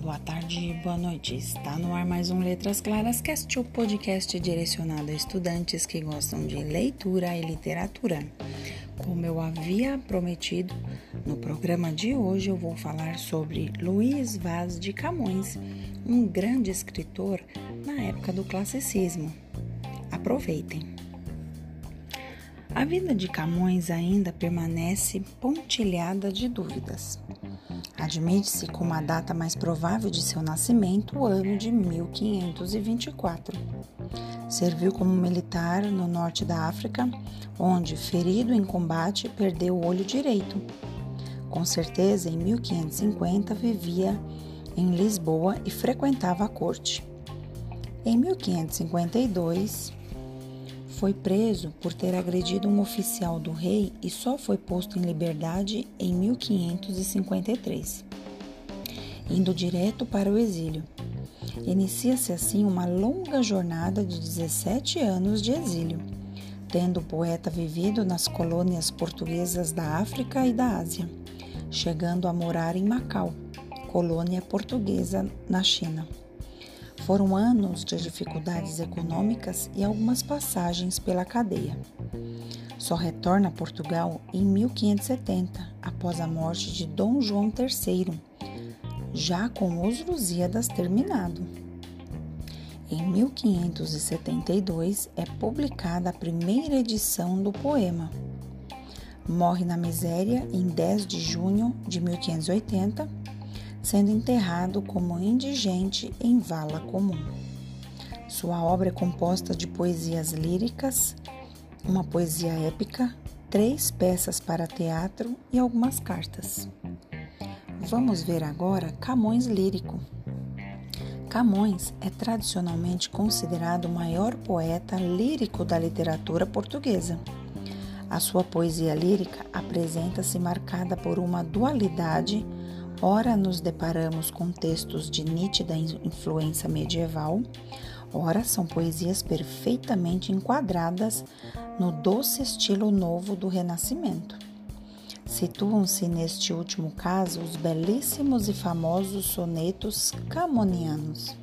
boa tarde, boa noite. Está no ar mais um Letras Claras Cast, o podcast direcionado a estudantes que gostam de leitura e literatura. Como eu havia prometido, no programa de hoje eu vou falar sobre Luiz Vaz de Camões, um grande escritor na época do classicismo. Aproveitem! A vida de Camões ainda permanece pontilhada de dúvidas. Admite-se como a data mais provável de seu nascimento o ano de 1524. Serviu como militar no norte da África, onde, ferido em combate, perdeu o olho direito. Com certeza, em 1550 vivia em Lisboa e frequentava a corte. Em 1552, foi preso por ter agredido um oficial do rei e só foi posto em liberdade em 1553, indo direto para o exílio. Inicia-se assim uma longa jornada de 17 anos de exílio, tendo o poeta vivido nas colônias portuguesas da África e da Ásia, chegando a morar em Macau, colônia portuguesa na China. Foram anos de dificuldades econômicas e algumas passagens pela cadeia. Só retorna a Portugal em 1570, após a morte de Dom João III, já com os Lusíadas terminado. Em 1572 é publicada a primeira edição do poema. Morre na miséria em 10 de junho de 1580 sendo enterrado como indigente em vala comum. Sua obra é composta de poesias líricas, uma poesia épica, três peças para teatro e algumas cartas. Vamos ver agora Camões lírico. Camões é tradicionalmente considerado o maior poeta lírico da literatura portuguesa. A sua poesia lírica apresenta-se marcada por uma dualidade Ora nos deparamos com textos de nítida influência medieval, ora são poesias perfeitamente enquadradas no doce estilo novo do Renascimento. Situam-se neste último caso os belíssimos e famosos sonetos camonianos.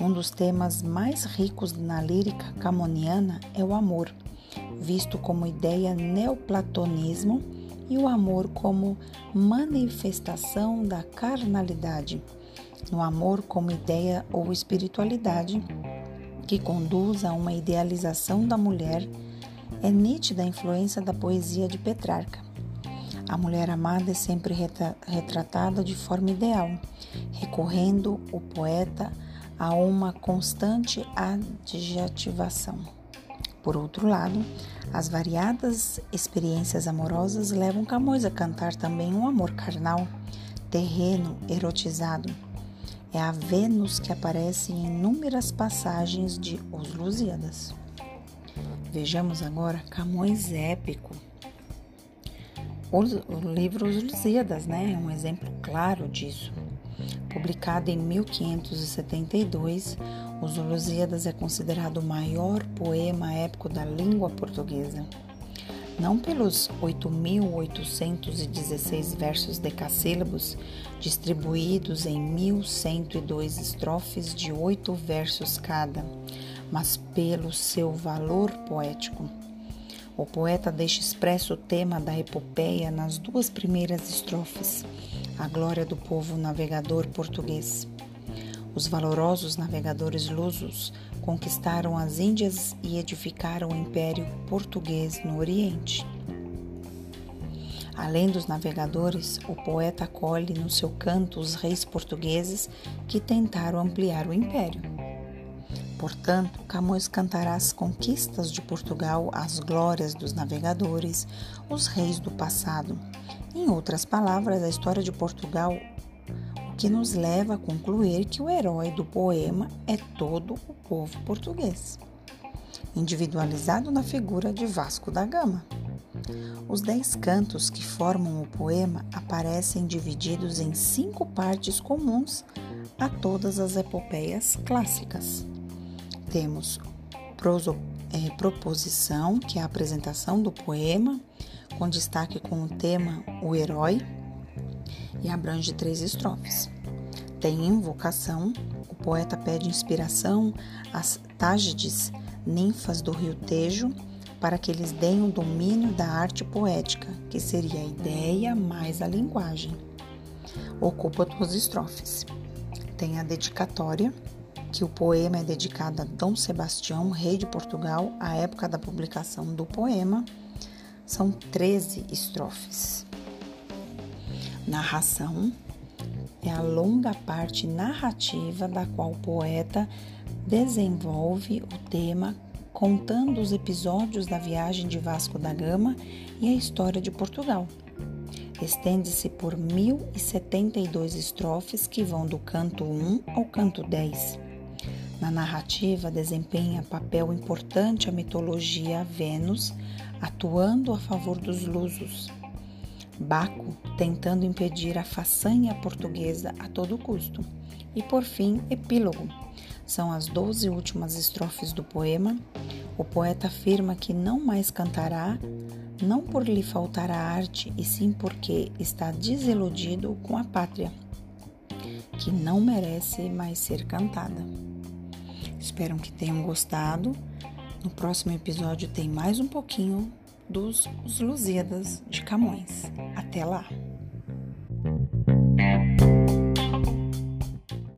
Um dos temas mais ricos na lírica camoniana é o amor, visto como ideia neoplatonismo e o amor como manifestação da carnalidade, no amor como ideia ou espiritualidade que conduz a uma idealização da mulher, é nítida a influência da poesia de Petrarca. A mulher amada é sempre retratada de forma ideal, recorrendo o poeta a uma constante adjetivação. Por outro lado, as variadas experiências amorosas levam Camões a cantar também um amor carnal, terreno, erotizado. É a Vênus que aparece em inúmeras passagens de Os Lusíadas. Vejamos agora Camões épico. O, livro Os Lusíadas né, é um exemplo claro disso. Publicado em 1572, Os Lusíadas é considerado o maior poema épico da língua portuguesa. Não pelos 8.816 versos decassílabos, distribuídos em 1.102 estrofes de oito versos cada, mas pelo seu valor poético. O poeta deixa expresso o tema da epopeia nas duas primeiras estrofes, a glória do povo navegador português. Os valorosos navegadores lusos conquistaram as Índias e edificaram o Império Português no Oriente. Além dos navegadores, o poeta acolhe no seu canto os reis portugueses que tentaram ampliar o império. Portanto, Camões cantará as conquistas de Portugal, as glórias dos navegadores, os reis do passado. Em outras palavras, a história de Portugal, que nos leva a concluir que o herói do poema é todo o povo português, individualizado na figura de Vasco da Gama. Os dez cantos que formam o poema aparecem divididos em cinco partes comuns a todas as epopeias clássicas. Temos proso, é, proposição, que é a apresentação do poema, com destaque com o tema O Herói, e abrange três estrofes. tem invocação, o poeta pede inspiração às Tágides, ninfas do rio Tejo, para que eles deem o domínio da arte poética, que seria a ideia mais a linguagem. Ocupa duas estrofes. Tem a dedicatória, que o poema é dedicado a Dom Sebastião, rei de Portugal, à época da publicação do poema. São 13 estrofes. Narração é a longa parte narrativa da qual o poeta desenvolve o tema contando os episódios da viagem de Vasco da Gama e a história de Portugal. Estende-se por 1072 estrofes que vão do canto 1 ao canto 10. Na narrativa desempenha papel importante a mitologia Vênus, atuando a favor dos lusos. Baco tentando impedir a façanha portuguesa a todo custo. E por fim, epílogo. São as doze últimas estrofes do poema. O poeta afirma que não mais cantará, não por lhe faltar a arte, e sim porque está desiludido com a pátria, que não merece mais ser cantada. Espero que tenham gostado. No próximo episódio tem mais um pouquinho dos Lusíadas de Camões. Até lá!